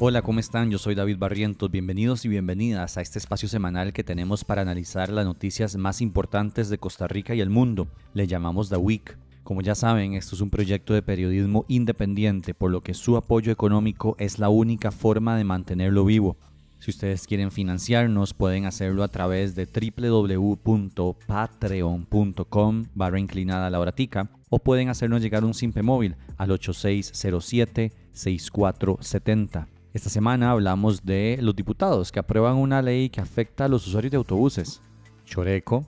Hola, ¿cómo están? Yo soy David Barrientos. Bienvenidos y bienvenidas a este espacio semanal que tenemos para analizar las noticias más importantes de Costa Rica y el mundo. Le llamamos The Week. Como ya saben, esto es un proyecto de periodismo independiente, por lo que su apoyo económico es la única forma de mantenerlo vivo. Si ustedes quieren financiarnos, pueden hacerlo a través de www.patreon.com barra inclinada la horatica o pueden hacernos llegar un simple móvil al 8607-6470. Esta semana hablamos de los diputados que aprueban una ley que afecta a los usuarios de autobuses. Choreco,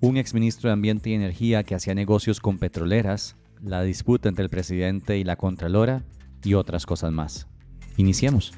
un exministro de Ambiente y Energía que hacía negocios con petroleras, la disputa entre el presidente y la Contralora y otras cosas más. Iniciemos.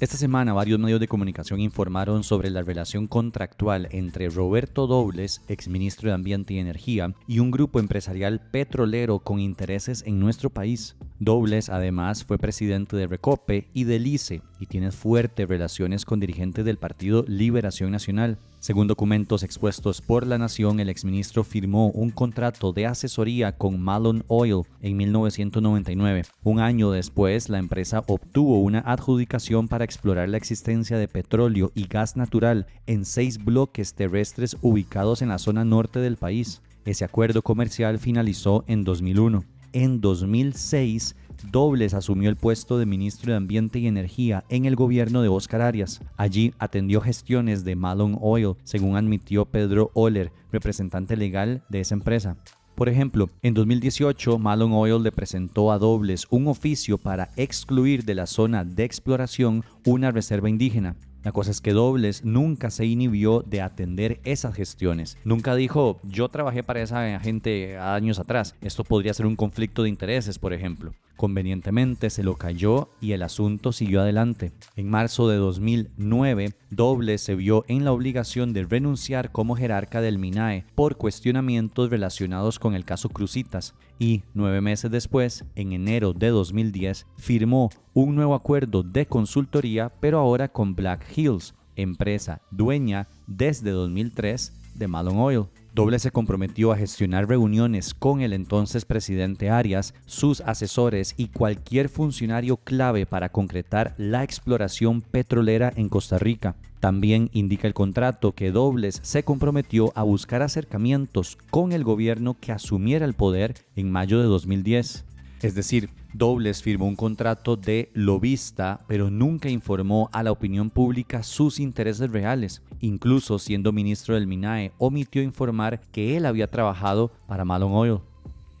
Esta semana varios medios de comunicación informaron sobre la relación contractual entre Roberto Dobles, exministro de Ambiente y Energía, y un grupo empresarial petrolero con intereses en nuestro país. Dobles además fue presidente de Recope y del ICE y tiene fuertes relaciones con dirigentes del Partido Liberación Nacional. Según documentos expuestos por La Nación, el exministro firmó un contrato de asesoría con Malone Oil en 1999. Un año después, la empresa obtuvo una adjudicación para explorar la existencia de petróleo y gas natural en seis bloques terrestres ubicados en la zona norte del país. Ese acuerdo comercial finalizó en 2001. En 2006, Dobles asumió el puesto de ministro de Ambiente y Energía en el gobierno de Oscar Arias. Allí atendió gestiones de Malone Oil, según admitió Pedro Oller, representante legal de esa empresa. Por ejemplo, en 2018, Malone Oil le presentó a Dobles un oficio para excluir de la zona de exploración una reserva indígena. La cosa es que Dobles nunca se inhibió de atender esas gestiones. Nunca dijo, yo trabajé para esa gente años atrás. Esto podría ser un conflicto de intereses, por ejemplo. Convenientemente se lo cayó y el asunto siguió adelante. En marzo de 2009, Dobles se vio en la obligación de renunciar como jerarca del MINAE por cuestionamientos relacionados con el caso Crucitas y nueve meses después, en enero de 2010, firmó un nuevo acuerdo de consultoría pero ahora con Black Hills, empresa dueña desde 2003 de Malone Oil. Doble se comprometió a gestionar reuniones con el entonces presidente Arias, sus asesores y cualquier funcionario clave para concretar la exploración petrolera en Costa Rica. También indica el contrato que Dobles se comprometió a buscar acercamientos con el gobierno que asumiera el poder en mayo de 2010. Es decir, Dobles firmó un contrato de lobista, pero nunca informó a la opinión pública sus intereses reales. Incluso siendo ministro del MINAE, omitió informar que él había trabajado para Malone Oil.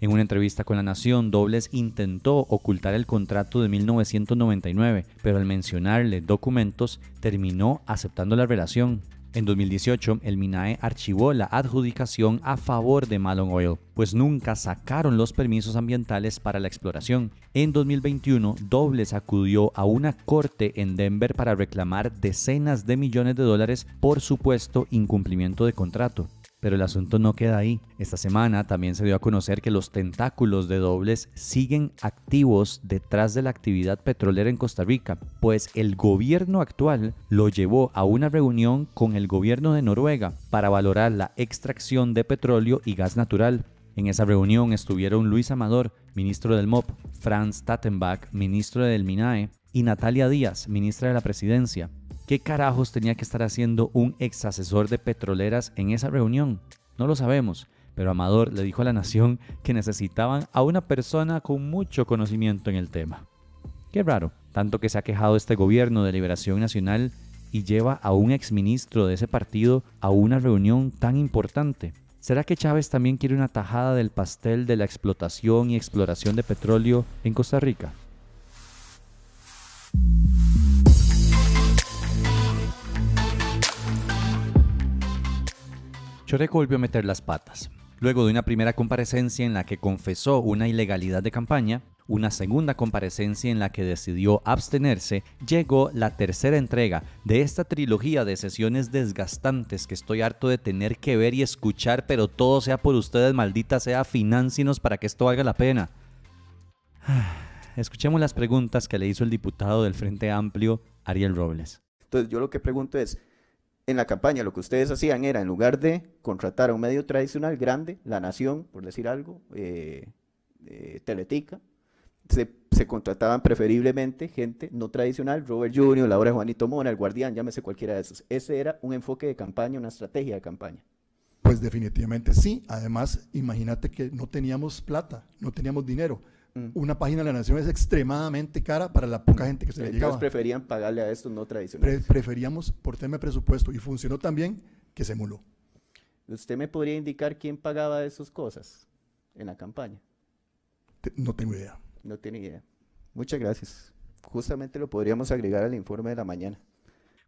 En una entrevista con La Nación, Dobles intentó ocultar el contrato de 1999, pero al mencionarle documentos terminó aceptando la relación. En 2018, el MINAE archivó la adjudicación a favor de Malone Oil, pues nunca sacaron los permisos ambientales para la exploración. En 2021, Dobles acudió a una corte en Denver para reclamar decenas de millones de dólares por supuesto incumplimiento de contrato. Pero el asunto no queda ahí. Esta semana también se dio a conocer que los tentáculos de dobles siguen activos detrás de la actividad petrolera en Costa Rica, pues el gobierno actual lo llevó a una reunión con el gobierno de Noruega para valorar la extracción de petróleo y gas natural. En esa reunión estuvieron Luis Amador, ministro del MOP, Franz Tattenbach, ministro del MINAE, y Natalia Díaz, ministra de la Presidencia. ¿Qué carajos tenía que estar haciendo un ex asesor de petroleras en esa reunión? No lo sabemos, pero Amador le dijo a la nación que necesitaban a una persona con mucho conocimiento en el tema. Qué raro, tanto que se ha quejado este gobierno de liberación nacional y lleva a un exministro de ese partido a una reunión tan importante. ¿Será que Chávez también quiere una tajada del pastel de la explotación y exploración de petróleo en Costa Rica? Choreco volvió a meter las patas. Luego de una primera comparecencia en la que confesó una ilegalidad de campaña, una segunda comparecencia en la que decidió abstenerse, llegó la tercera entrega de esta trilogía de sesiones desgastantes que estoy harto de tener que ver y escuchar, pero todo sea por ustedes, maldita sea, financienos para que esto valga la pena. Escuchemos las preguntas que le hizo el diputado del Frente Amplio, Ariel Robles. Entonces yo lo que pregunto es, en la campaña lo que ustedes hacían era, en lugar de contratar a un medio tradicional grande, La Nación, por decir algo, eh, eh, Teletica, se, contrataban preferiblemente gente no tradicional, Robert Junior, la Juanito Mora, El Guardián, llámese cualquiera de esos. Ese era un enfoque de campaña, una estrategia de campaña. Pues definitivamente sí. Además, imagínate que no teníamos plata, no teníamos dinero. Mm. Una página de la Nación es extremadamente cara para la poca gente que se le llegaba. Entonces preferían pagarle a estos no tradicionales. preferíamos por tema de presupuesto y funcionó también que se emuló. ¿Usted me podría indicar quién pagaba esas cosas en la campaña? no tengo idea. No tiene idea. Muchas gracias. Justamente lo podríamos agregar al informe de la mañana.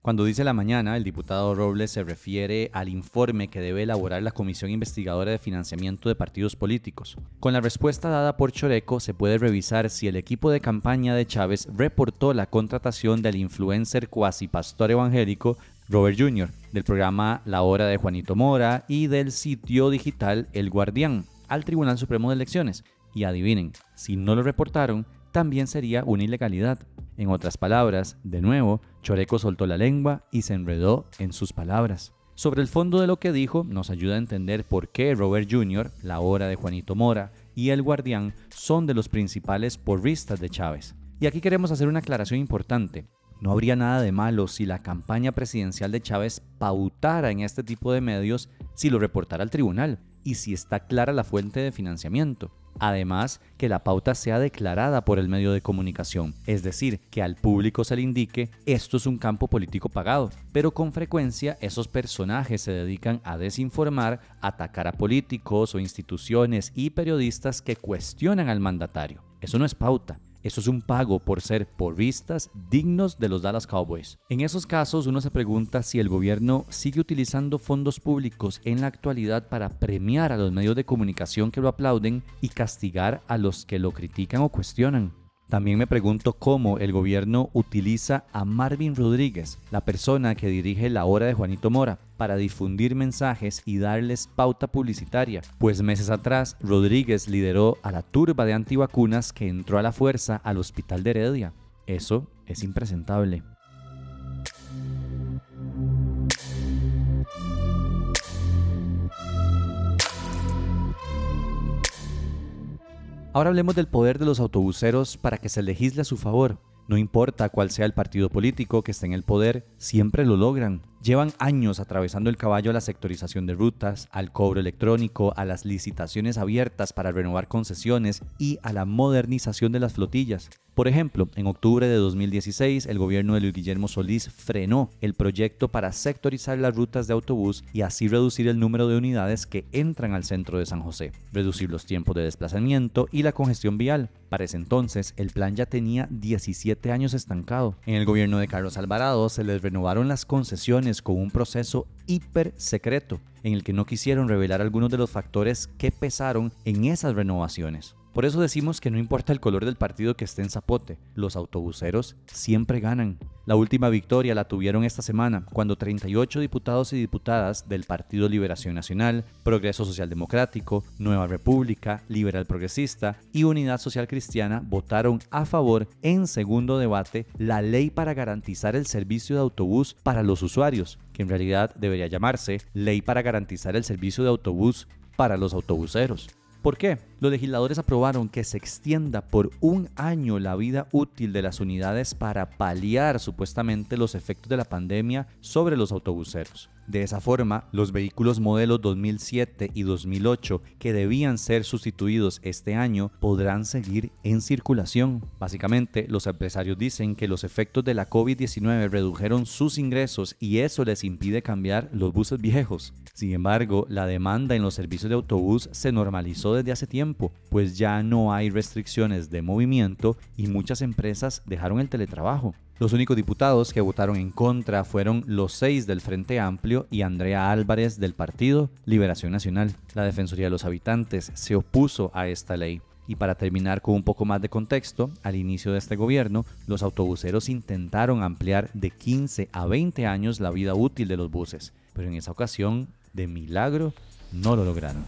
Cuando dice la mañana, el diputado Robles se refiere al informe que debe elaborar la Comisión Investigadora de Financiamiento de Partidos Políticos. Con la respuesta dada por Choreco, se puede revisar si el equipo de campaña de Chávez reportó la contratación del influencer cuasi pastor evangélico Robert Jr., del programa La Hora de Juanito Mora y del sitio digital El Guardián al Tribunal Supremo de Elecciones. Y adivinen, si no lo reportaron, también sería una ilegalidad. En otras palabras, de nuevo, Choreco soltó la lengua y se enredó en sus palabras. Sobre el fondo de lo que dijo, nos ayuda a entender por qué Robert Jr., la hora de Juanito Mora y El Guardián son de los principales porristas de Chávez. Y aquí queremos hacer una aclaración importante. No habría nada de malo si la campaña presidencial de Chávez pautara en este tipo de medios si lo reportara al tribunal y si está clara la fuente de financiamiento. Además, que la pauta sea declarada por el medio de comunicación, es decir, que al público se le indique esto es un campo político pagado. Pero con frecuencia esos personajes se dedican a desinformar, atacar a políticos o instituciones y periodistas que cuestionan al mandatario. Eso no es pauta. Eso es un pago por ser porristas dignos de los Dallas Cowboys. En esos casos uno se pregunta si el gobierno sigue utilizando fondos públicos en la actualidad para premiar a los medios de comunicación que lo aplauden y castigar a los que lo critican o cuestionan. También me pregunto cómo el gobierno utiliza a Marvin Rodríguez, la persona que dirige la hora de Juanito Mora, para difundir mensajes y darles pauta publicitaria, pues meses atrás Rodríguez lideró a la turba de antivacunas que entró a la fuerza al hospital de Heredia. Eso es impresentable. Ahora hablemos del poder de los autobuseros para que se legisle a su favor. No importa cuál sea el partido político que esté en el poder, siempre lo logran. Llevan años atravesando el caballo a la sectorización de rutas, al cobro electrónico, a las licitaciones abiertas para renovar concesiones y a la modernización de las flotillas. Por ejemplo, en octubre de 2016, el gobierno de Luis Guillermo Solís frenó el proyecto para sectorizar las rutas de autobús y así reducir el número de unidades que entran al centro de San José, reducir los tiempos de desplazamiento y la congestión vial. Para ese entonces, el plan ya tenía 17 años estancado. En el gobierno de Carlos Alvarado se les renovaron las concesiones con un proceso hiper secreto en el que no quisieron revelar algunos de los factores que pesaron en esas renovaciones. Por eso decimos que no importa el color del partido que esté en Zapote, los autobuseros siempre ganan. La última victoria la tuvieron esta semana, cuando 38 diputados y diputadas del Partido Liberación Nacional, Progreso Social Democrático, Nueva República, Liberal Progresista y Unidad Social Cristiana votaron a favor en segundo debate la ley para garantizar el servicio de autobús para los usuarios, que en realidad debería llamarse Ley para garantizar el servicio de autobús para los autobuseros. ¿Por qué? Los legisladores aprobaron que se extienda por un año la vida útil de las unidades para paliar supuestamente los efectos de la pandemia sobre los autobuseros. De esa forma, los vehículos modelos 2007 y 2008 que debían ser sustituidos este año podrán seguir en circulación. Básicamente, los empresarios dicen que los efectos de la COVID-19 redujeron sus ingresos y eso les impide cambiar los buses viejos. Sin embargo, la demanda en los servicios de autobús se normalizó desde hace tiempo, pues ya no hay restricciones de movimiento y muchas empresas dejaron el teletrabajo. Los únicos diputados que votaron en contra fueron los seis del Frente Amplio y Andrea Álvarez del Partido Liberación Nacional. La Defensoría de los Habitantes se opuso a esta ley. Y para terminar con un poco más de contexto, al inicio de este gobierno, los autobuseros intentaron ampliar de 15 a 20 años la vida útil de los buses, pero en esa ocasión, de milagro, no lo lograron.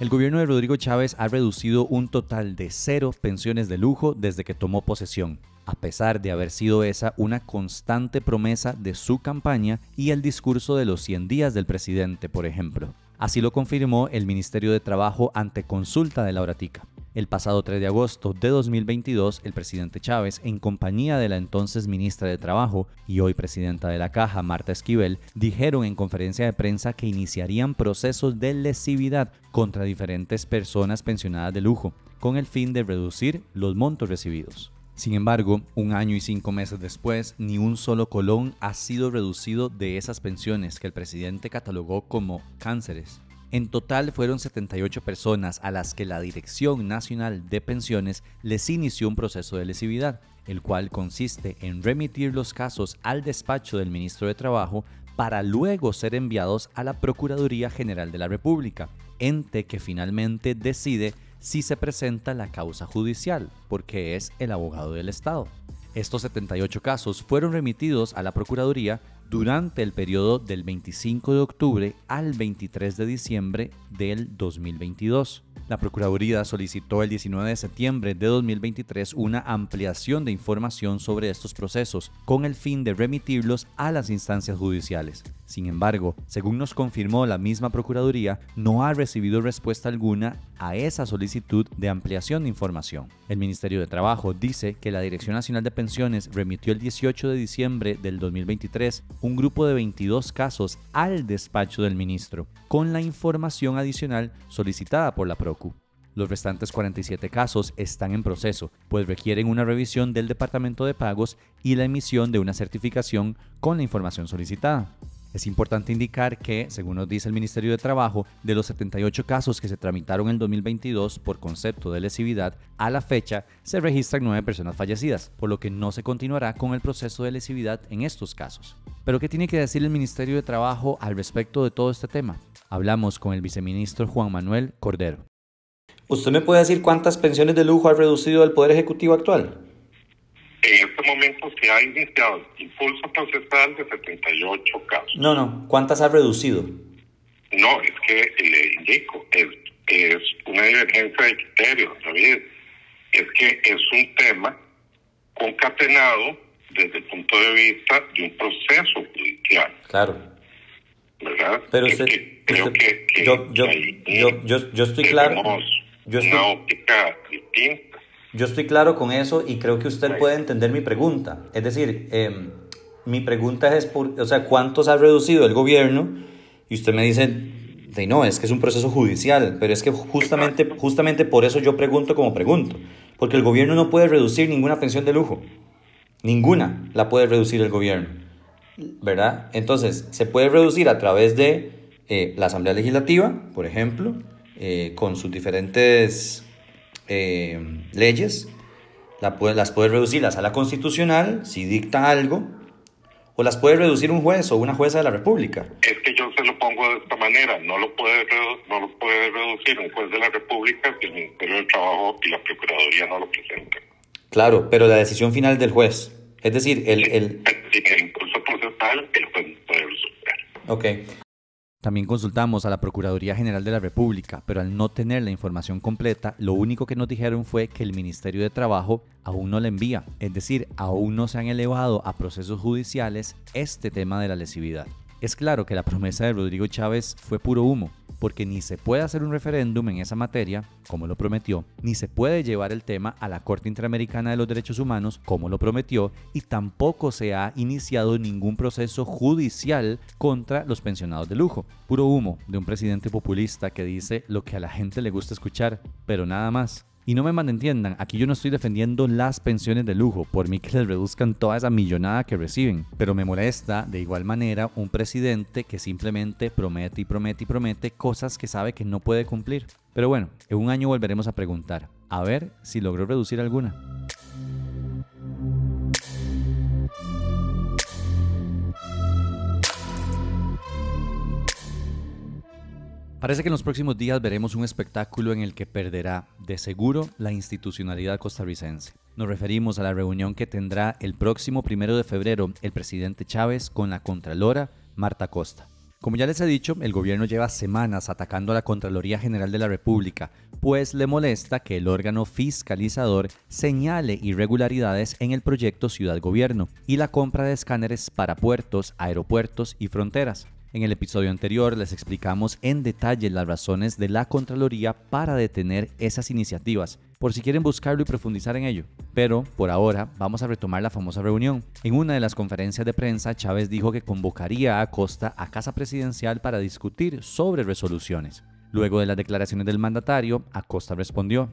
El gobierno de Rodrigo Chávez ha reducido un total de cero pensiones de lujo desde que tomó posesión, a pesar de haber sido esa una constante promesa de su campaña y el discurso de los 100 días del presidente, por ejemplo. Así lo confirmó el Ministerio de Trabajo ante consulta de la Horatica. El pasado 3 de agosto de 2022, el presidente Chávez, en compañía de la entonces ministra de Trabajo y hoy presidenta de la Caja, Marta Esquivel, dijeron en conferencia de prensa que iniciarían procesos de lesividad contra diferentes personas pensionadas de lujo, con el fin de reducir los montos recibidos. Sin embargo, un año y cinco meses después, ni un solo colón ha sido reducido de esas pensiones que el presidente catalogó como cánceres. En total fueron 78 personas a las que la Dirección Nacional de Pensiones les inició un proceso de lesividad, el cual consiste en remitir los casos al despacho del ministro de Trabajo para luego ser enviados a la Procuraduría General de la República, ente que finalmente decide si se presenta la causa judicial, porque es el abogado del Estado. Estos 78 casos fueron remitidos a la Procuraduría durante el periodo del 25 de octubre al 23 de diciembre del 2022. La Procuraduría solicitó el 19 de septiembre de 2023 una ampliación de información sobre estos procesos con el fin de remitirlos a las instancias judiciales. Sin embargo, según nos confirmó la misma Procuraduría, no ha recibido respuesta alguna a esa solicitud de ampliación de información. El Ministerio de Trabajo dice que la Dirección Nacional de Pensiones remitió el 18 de diciembre del 2023 un grupo de 22 casos al despacho del ministro, con la información adicional solicitada por la Los restantes 47 casos están en proceso, pues requieren una revisión del Departamento de Pagos y la emisión de una certificación con la información solicitada. Es importante indicar que, según nos dice el Ministerio de Trabajo, de los 78 casos que se tramitaron en 2022 por concepto de lesividad, a la fecha se registran 9 personas fallecidas, por lo que no se continuará con el proceso de lesividad en estos casos. Pero ¿qué tiene que decir el Ministerio de Trabajo al respecto de todo este tema? Hablamos con el viceministro Juan Manuel Cordero. ¿Usted me puede decir cuántas pensiones de lujo ha reducido el Poder Ejecutivo actual? En este momento se ha iniciado impulso procesal de 78 casos. No, no. ¿Cuántas ha reducido? No, es que le indico, es, es una divergencia de criterios, David. Es que es un tema concatenado desde el punto de vista de un proceso judicial. Claro. ¿Verdad? Pero usted, que creo usted- que, que yo, yo, ahí yo, yo, yo estoy claro. tenemos Yo estoy, una óptica distinta. yo estoy claro con eso y creo que usted puede entender mi pregunta. Es decir, em, mi pregunta es, por, o sea, ¿cuántos ha reducido el gobierno? Y usted me dice, de, no, es que es un proceso judicial, pero es que justamente, justamente por eso yo pregunto como pregunto. Porque el gobierno no puede reducir ninguna pensión de lujo. Ninguna la puede reducir el gobierno. ¿Verdad? Entonces, se puede reducir a través de eh, la Asamblea Legislativa, por ejemplo, eh, con sus diferentes eh, leyes. La puede- las puede reducir la Sala Constitucional, si dicta algo, o las puede reducir un juez o una jueza de la República. Es que yo se lo pongo de esta manera, no lo puede no lo puede reducir un juez de la República si el Ministerio del Trabajo y la Procuraduría no lo presentan. Claro, pero la decisión final del juez. Es decir, el... el Sin el impulso procesal, el juez no puede resolver. ok. También consultamos a la Procuraduría General de la República, pero al no tener la información completa, lo único que nos dijeron fue que el Ministerio de Trabajo aún no la envía, es decir, aún no se han elevado a procesos judiciales este tema de la lesividad. Es claro que la promesa de Rodrigo Chávez fue puro humo, porque ni se puede hacer un referéndum en esa materia, como lo prometió, ni se puede llevar el tema a la Corte Interamericana de los Derechos Humanos, como lo prometió, y tampoco se ha iniciado ningún proceso judicial contra los pensionados de lujo. Puro humo de un presidente populista que dice lo que a la gente le gusta escuchar, pero nada más. Y no me malentiendan, aquí yo no estoy defendiendo las pensiones de lujo, por mí que les reduzcan toda esa millonada que reciben, pero me molesta de igual manera un presidente que simplemente promete y promete y promete cosas que sabe que no puede cumplir. Pero bueno, en un año volveremos a preguntar, a ver si logró reducir alguna. Parece que en los próximos días veremos un espectáculo en el que perderá, de seguro, la institucionalidad costarricense. Nos referimos a la reunión que tendrá el próximo primero de febrero el presidente Chávez con la Contralora Marta Costa. Como ya les he dicho, el gobierno lleva semanas atacando a la Contraloría General de la República, pues le molesta que el órgano fiscalizador señale irregularidades en el proyecto Ciudad Gobierno y la compra de escáneres para puertos, aeropuertos y fronteras. En el episodio anterior les explicamos en detalle las razones de la Contraloría para detener esas iniciativas, por si quieren buscarlo y profundizar en ello. Pero, por ahora, vamos a retomar la famosa reunión. En una de las conferencias de prensa, Chávez dijo que convocaría a Costa a Casa Presidencial para discutir sobre resoluciones. Luego de las declaraciones del mandatario, Acosta respondió,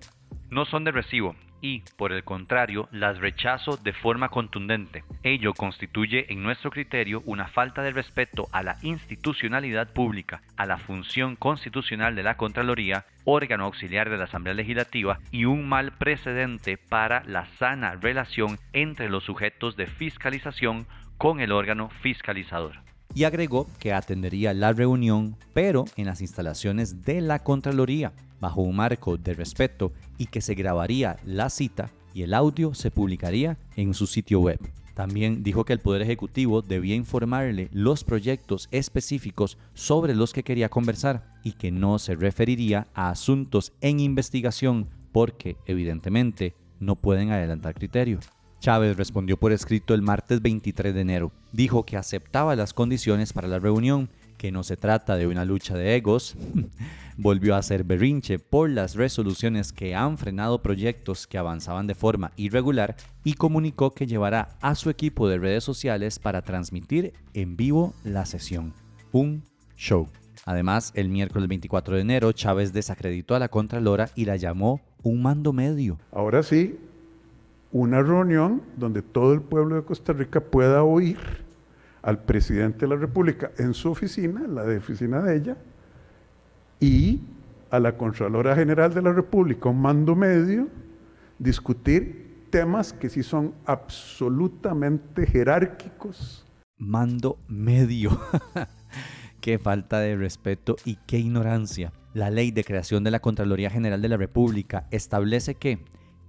No son de recibo y, por el contrario, las rechazo de forma contundente. Ello constituye, en nuestro criterio, una falta de respeto a la institucionalidad pública, a la función constitucional de la Contraloría, órgano auxiliar de la Asamblea Legislativa, y un mal precedente para la sana relación entre los sujetos de fiscalización con el órgano fiscalizador y agregó que atendería la reunión, pero en las instalaciones de la Contraloría, bajo un marco de respeto y que se grabaría la cita y el audio se publicaría en su sitio web. También dijo que el Poder Ejecutivo debía informarle los proyectos específicos sobre los que quería conversar y que no se referiría a asuntos en investigación porque, evidentemente, no pueden adelantar criterio. Chávez respondió por escrito el martes 23 de enero. Dijo que aceptaba las condiciones para la reunión, que no se trata de una lucha de egos. Volvió a hacer berrinche por las resoluciones que han frenado proyectos que avanzaban de forma irregular y comunicó que llevará a su equipo de redes sociales para transmitir en vivo la sesión. Un show. Además, el miércoles 24 de enero, Chávez desacreditó a la Contralora y la llamó un mando medio. Ahora sí, una reunión donde todo el pueblo de Costa Rica pueda oír al presidente de la República en su oficina, la de oficina de ella, y a la Contralora General de la República, un mando medio, discutir temas que sí son absolutamente jerárquicos. Mando medio. qué falta de respeto y qué ignorancia. La ley de creación de la Contraloría General de la República establece que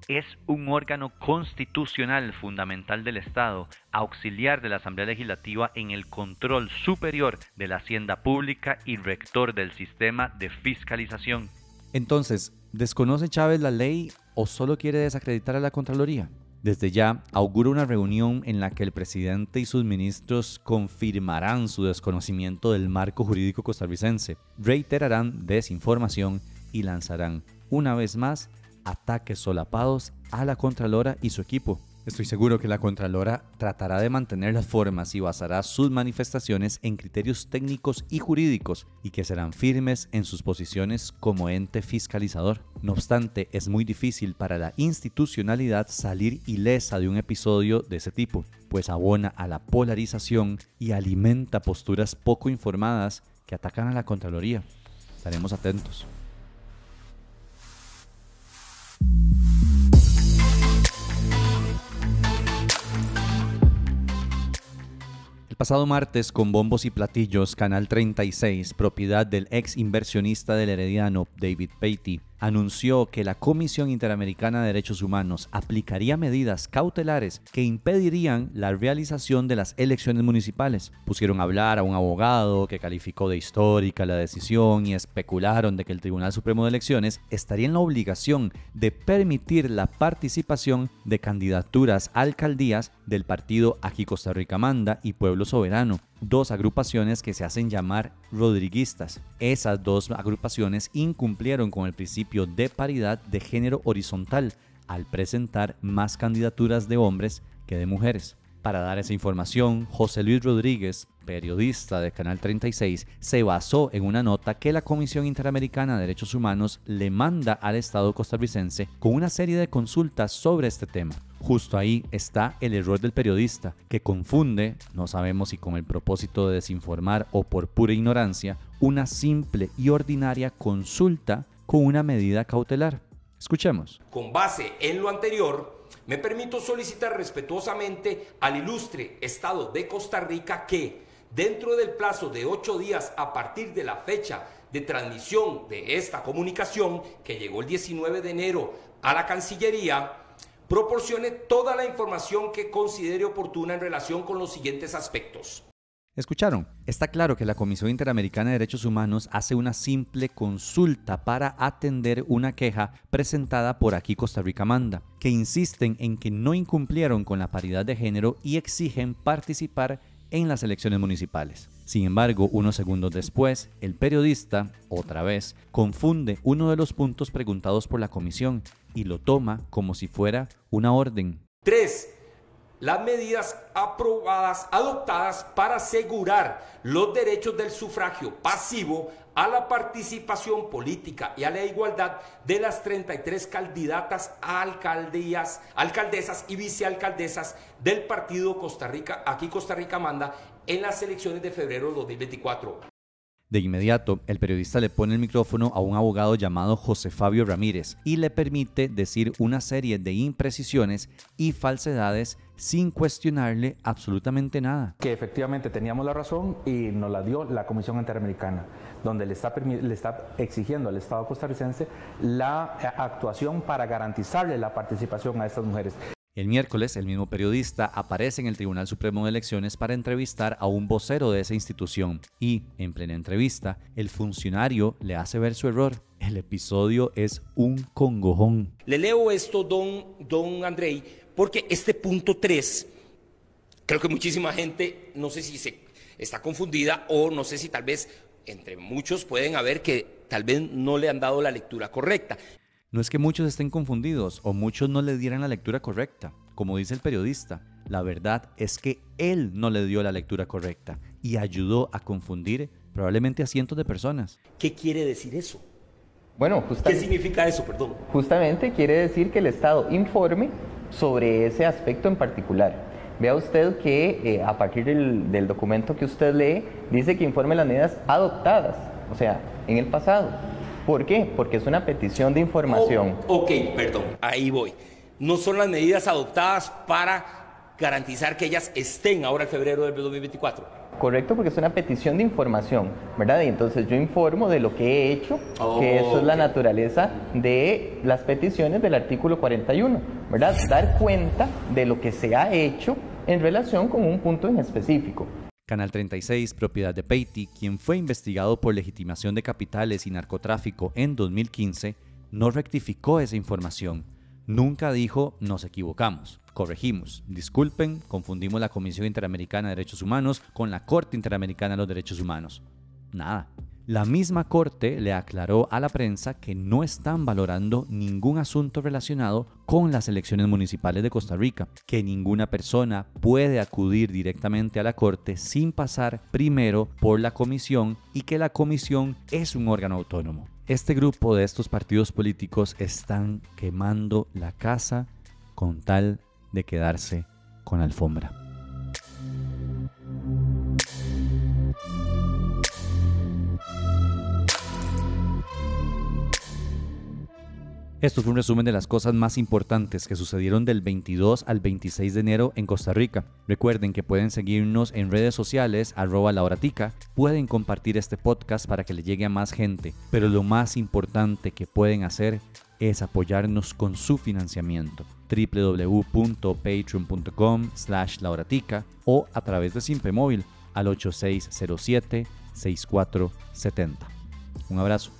es un órgano constitucional fundamental del Estado, auxiliar de la Asamblea Legislativa en el control superior de la hacienda pública y rector del sistema de fiscalización. Entonces, ¿desconoce Chávez la ley o solo quiere desacreditar a la Contraloría? Desde ya, augura una reunión en la que el presidente y sus ministros confirmarán su desconocimiento del marco jurídico costarricense, reiterarán desinformación y lanzarán, una vez más, ataques solapados a la Contralora y su equipo. Estoy seguro que la Contralora tratará de mantener las formas y basará sus manifestaciones en criterios técnicos y jurídicos y que serán firmes en sus posiciones como ente fiscalizador. No obstante, es muy difícil para la institucionalidad salir ilesa de un episodio de ese tipo, pues abona a la polarización y alimenta posturas poco informadas que atacan a la Contraloría. Estaremos atentos. Pasado martes, con bombos y platillos, Canal 36, propiedad del ex inversionista del Herediano David Patey, anunció que la Comisión Interamericana de Derechos Humanos aplicaría medidas cautelares que impedirían la realización de las elecciones municipales. Pusieron a hablar a un abogado que calificó de histórica la decisión y especularon de que el Tribunal Supremo de Elecciones estaría en la obligación de permitir la participación de candidaturas a alcaldías del partido Aquí Costa Rica Manda y Pueblo Soberano, dos agrupaciones que se hacen llamar rodriguistas. Esas dos agrupaciones incumplieron con el principio de paridad de género horizontal al presentar más candidaturas de hombres que de mujeres. Para dar esa información, José Luis Rodríguez, periodista de Canal 36, se basó en una nota que la Comisión Interamericana de Derechos Humanos le manda al Estado costarricense con una serie de consultas sobre este tema. Justo ahí está el error del periodista, que confunde, no sabemos si con el propósito de desinformar o por pura ignorancia, una simple y ordinaria consulta con una medida cautelar. Escuchemos. Con base en lo anterior, me permito solicitar respetuosamente al ilustre Estado de Costa Rica que, dentro del plazo de ocho días a partir de la fecha de transmisión de esta comunicación, que llegó el 19 de enero a la Cancillería, proporcione toda la información que considere oportuna en relación con los siguientes aspectos. Escucharon, está claro que la Comisión Interamericana de Derechos Humanos hace una simple consulta para atender una queja presentada por aquí Costa Rica Manda, que insisten en que no incumplieron con la paridad de género y exigen participar en las elecciones municipales. Sin embargo, unos segundos después, el periodista, otra vez, confunde uno de los puntos preguntados por la comisión y lo toma como si fuera una orden. 3 las medidas aprobadas, adoptadas para asegurar los derechos del sufragio pasivo a la participación política y a la igualdad de las 33 candidatas a alcaldías, alcaldesas y vicealcaldesas del partido Costa Rica, aquí Costa Rica manda, en las elecciones de febrero de 2024. De inmediato, el periodista le pone el micrófono a un abogado llamado José Fabio Ramírez y le permite decir una serie de imprecisiones y falsedades sin cuestionarle absolutamente nada. Que efectivamente teníamos la razón y nos la dio la Comisión Interamericana, donde le está, le está exigiendo al Estado costarricense la eh, actuación para garantizarle la participación a estas mujeres. El miércoles, el mismo periodista aparece en el Tribunal Supremo de Elecciones para entrevistar a un vocero de esa institución y, en plena entrevista, el funcionario le hace ver su error. El episodio es un congojón. Le leo esto, don, don Andrei, porque este punto 3, creo que muchísima gente, no sé si se está confundida o no sé si tal vez entre muchos pueden haber que tal vez no le han dado la lectura correcta. No es que muchos estén confundidos o muchos no le dieran la lectura correcta. Como dice el periodista, la verdad es que él no le dio la lectura correcta y ayudó a confundir probablemente a cientos de personas. ¿Qué quiere decir eso? Bueno, ¿Qué significa eso, perdón? Justamente quiere decir que el Estado informe sobre ese aspecto en particular. Vea usted que eh, a partir del, del documento que usted lee, dice que informe las medidas adoptadas, o sea, en el pasado. ¿Por qué? Porque es una petición de información. Oh, ok, perdón, ahí voy. No son las medidas adoptadas para garantizar que ellas estén ahora en febrero del 2024. Correcto, porque es una petición de información, ¿verdad? Y entonces yo informo de lo que he hecho, que eso es la naturaleza de las peticiones del artículo 41, ¿verdad? Dar cuenta de lo que se ha hecho en relación con un punto en específico. Canal 36, propiedad de Peiti, quien fue investigado por legitimación de capitales y narcotráfico en 2015, no rectificó esa información. Nunca dijo nos equivocamos, corregimos, disculpen, confundimos la Comisión Interamericana de Derechos Humanos con la Corte Interamericana de los Derechos Humanos. Nada. La misma Corte le aclaró a la prensa que no están valorando ningún asunto relacionado con las elecciones municipales de Costa Rica, que ninguna persona puede acudir directamente a la Corte sin pasar primero por la comisión y que la comisión es un órgano autónomo. Este grupo de estos partidos políticos están quemando la casa con tal de quedarse con alfombra. Esto fue un resumen de las cosas más importantes que sucedieron del 22 al 26 de enero en Costa Rica. Recuerden que pueden seguirnos en redes sociales, arroba lauratica, pueden compartir este podcast para que le llegue a más gente, pero lo más importante que pueden hacer es apoyarnos con su financiamiento www.patreon.com slash lauratica o a través de Simpe Móvil al 8607 6470. Un abrazo.